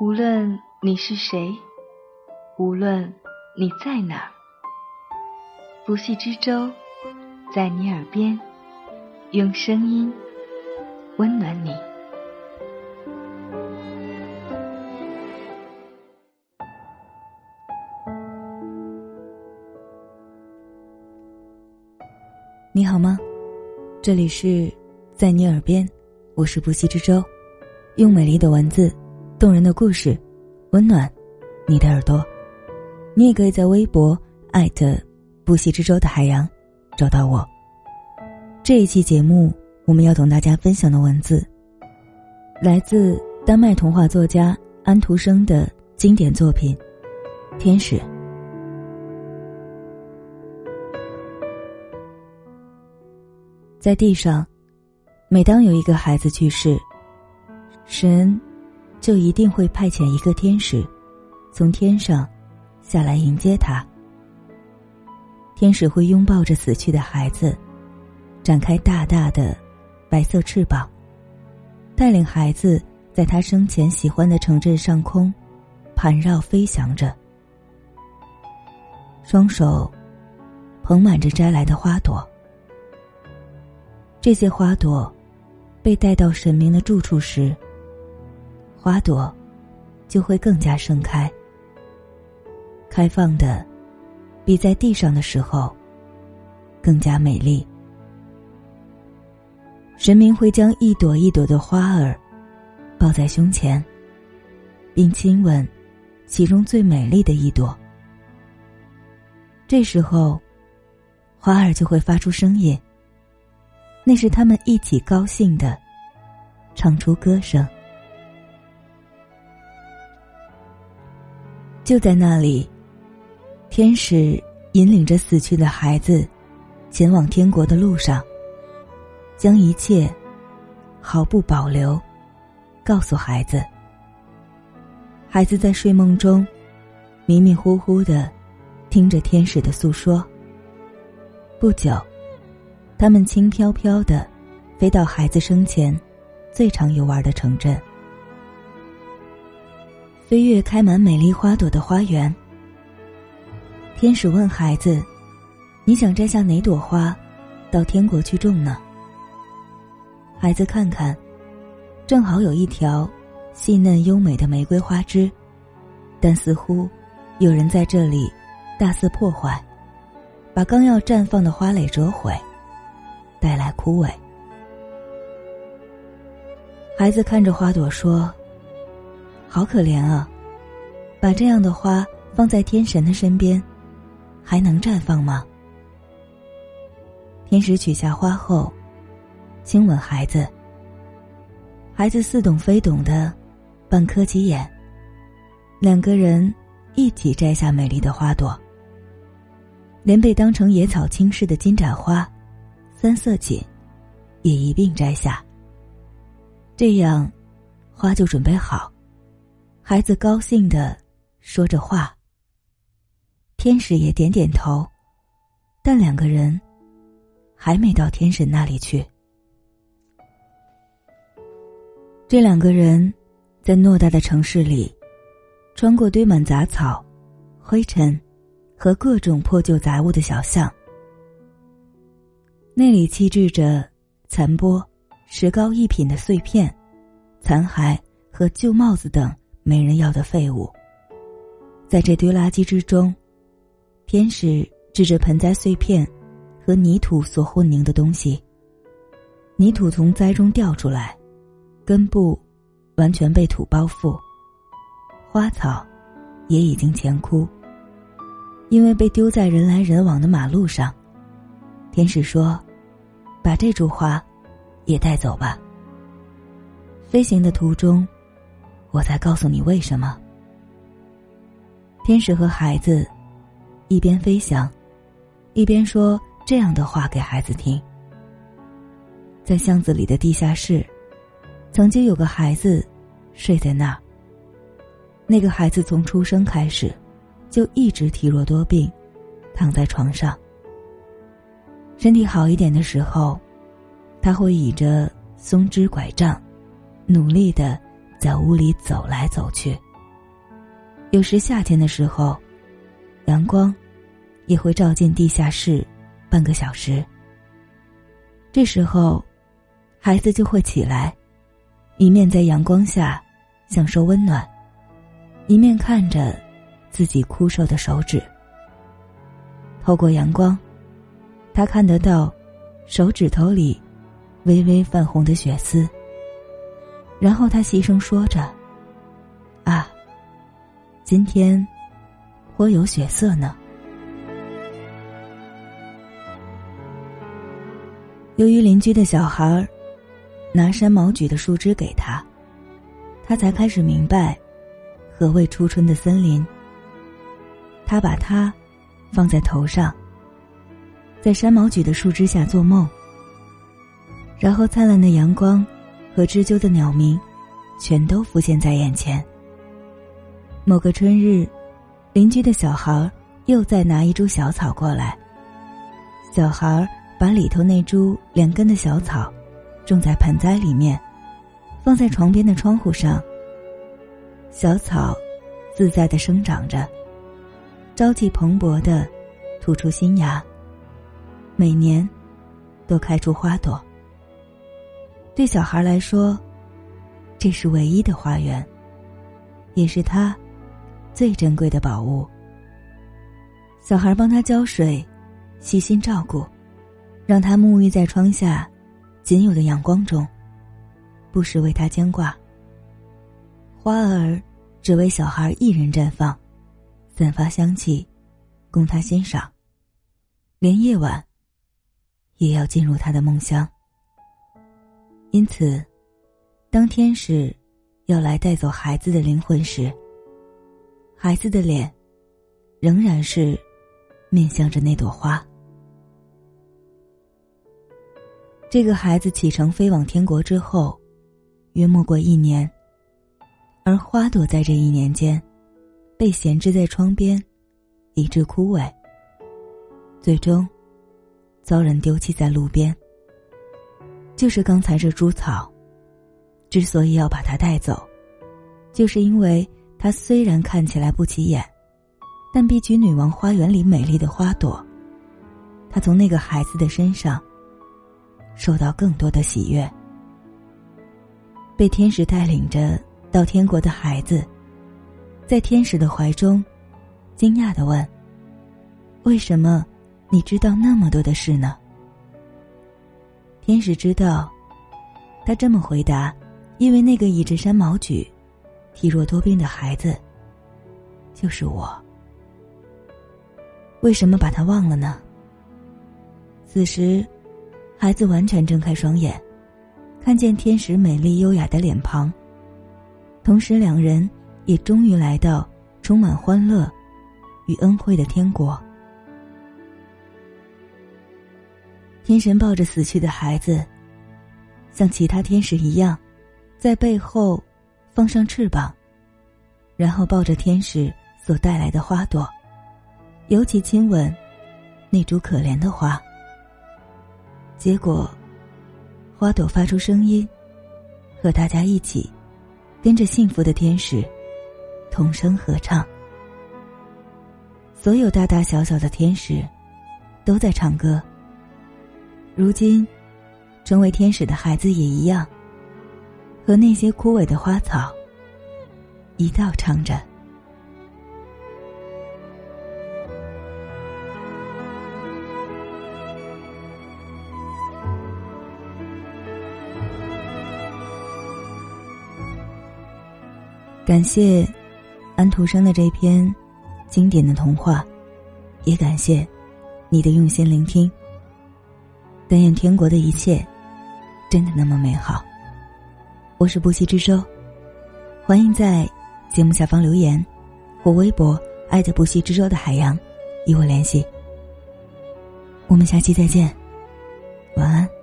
无论你是谁，无论你在哪儿，不系之舟在你耳边，用声音温暖你。你好吗？这里是在你耳边，我是不息之舟，用美丽的文字、动人的故事，温暖你的耳朵。你也可以在微博艾特不息之舟的海洋找到我。这一期节目，我们要同大家分享的文字，来自丹麦童话作家安徒生的经典作品《天使》。在地上，每当有一个孩子去世，神就一定会派遣一个天使，从天上下来迎接他。天使会拥抱着死去的孩子，展开大大的白色翅膀，带领孩子在他生前喜欢的城镇上空盘绕飞翔着，双手捧满着摘来的花朵。这些花朵被带到神明的住处时，花朵就会更加盛开，开放的比在地上的时候更加美丽。神明会将一朵一朵的花儿抱在胸前，并亲吻其中最美丽的一朵。这时候，花儿就会发出声音。那是他们一起高兴的，唱出歌声。就在那里，天使引领着死去的孩子，前往天国的路上，将一切毫不保留告诉孩子。孩子在睡梦中迷迷糊糊的听着天使的诉说。不久。他们轻飘飘的飞到孩子生前最常游玩的城镇，飞越开满美丽花朵的花园。天使问孩子：“你想摘下哪朵花，到天国去种呢？”孩子看看，正好有一条细嫩优美的玫瑰花枝，但似乎有人在这里大肆破坏，把刚要绽放的花蕾折毁。带来枯萎。孩子看着花朵说：“好可怜啊，把这样的花放在天神的身边，还能绽放吗？”天使取下花后，亲吻孩子。孩子似懂非懂的，半磕起眼。两个人一起摘下美丽的花朵，连被当成野草轻视的金盏花。三色堇也一并摘下。这样，花就准备好。孩子高兴的说着话。天使也点点头，但两个人还没到天神那里去。这两个人在偌大的城市里，穿过堆满杂草、灰尘和各种破旧杂物的小巷。那里栖置着残波、石膏一品的碎片、残骸和旧帽子等没人要的废物。在这堆垃圾之中，天使指着盆栽碎片和泥土所混凝的东西。泥土从栽中掉出来，根部完全被土包覆，花草也已经全枯，因为被丢在人来人往的马路上。天使说。把这株花也带走吧。飞行的途中，我再告诉你为什么。天使和孩子一边飞翔，一边说这样的话给孩子听。在巷子里的地下室，曾经有个孩子睡在那儿。那个孩子从出生开始，就一直体弱多病，躺在床上。身体好一点的时候，他会倚着松枝拐杖，努力的在屋里走来走去。有时夏天的时候，阳光也会照进地下室半个小时。这时候，孩子就会起来，一面在阳光下享受温暖，一面看着自己枯瘦的手指。透过阳光，他看得到手指头里微微泛红的血丝。然后他细声说着：“啊，今天颇有血色呢。”由于邻居的小孩拿山毛榉的树枝给他，他才开始明白何谓初春的森林。他把它放在头上，在山毛榉的树枝下做梦，然后灿烂的阳光。和知鸠的鸟鸣，全都浮现在眼前。某个春日，邻居的小孩又再拿一株小草过来。小孩把里头那株连根的小草种在盆栽里面，放在床边的窗户上。小草自在的生长着，朝气蓬勃的吐出新芽，每年都开出花朵。对小孩来说，这是唯一的花园，也是他最珍贵的宝物。小孩帮他浇水，细心照顾，让他沐浴在窗下仅有的阳光中，不时为他牵挂。花儿只为小孩一人绽放，散发香气，供他欣赏。连夜晚，也要进入他的梦乡。因此，当天使要来带走孩子的灵魂时，孩子的脸仍然是面向着那朵花。这个孩子启程飞往天国之后，约莫过一年，而花朵在这一年间被闲置在窗边，以致枯萎，最终遭人丢弃在路边。就是刚才这株草，之所以要把它带走，就是因为它虽然看起来不起眼，但比起女王花园里美丽的花朵，它从那个孩子的身上受到更多的喜悦。被天使带领着到天国的孩子，在天使的怀中，惊讶的问：“为什么你知道那么多的事呢？”天使知道，他这么回答，因为那个倚着山毛榉、体弱多病的孩子，就是我。为什么把他忘了呢？此时，孩子完全睁开双眼，看见天使美丽优雅的脸庞，同时两人也终于来到充满欢乐与恩惠的天国。天神抱着死去的孩子，像其他天使一样，在背后放上翅膀，然后抱着天使所带来的花朵，尤其亲吻那株可怜的花。结果，花朵发出声音，和大家一起跟着幸福的天使同声合唱。所有大大小小的天使都在唱歌。如今，成为天使的孩子也一样，和那些枯萎的花草一道唱着。感谢安徒生的这篇经典的童话，也感谢你的用心聆听。但愿天国的一切，真的那么美好。我是不息之舟，欢迎在节目下方留言，或微博爱的不息之舟的海洋，与我联系。我们下期再见，晚安。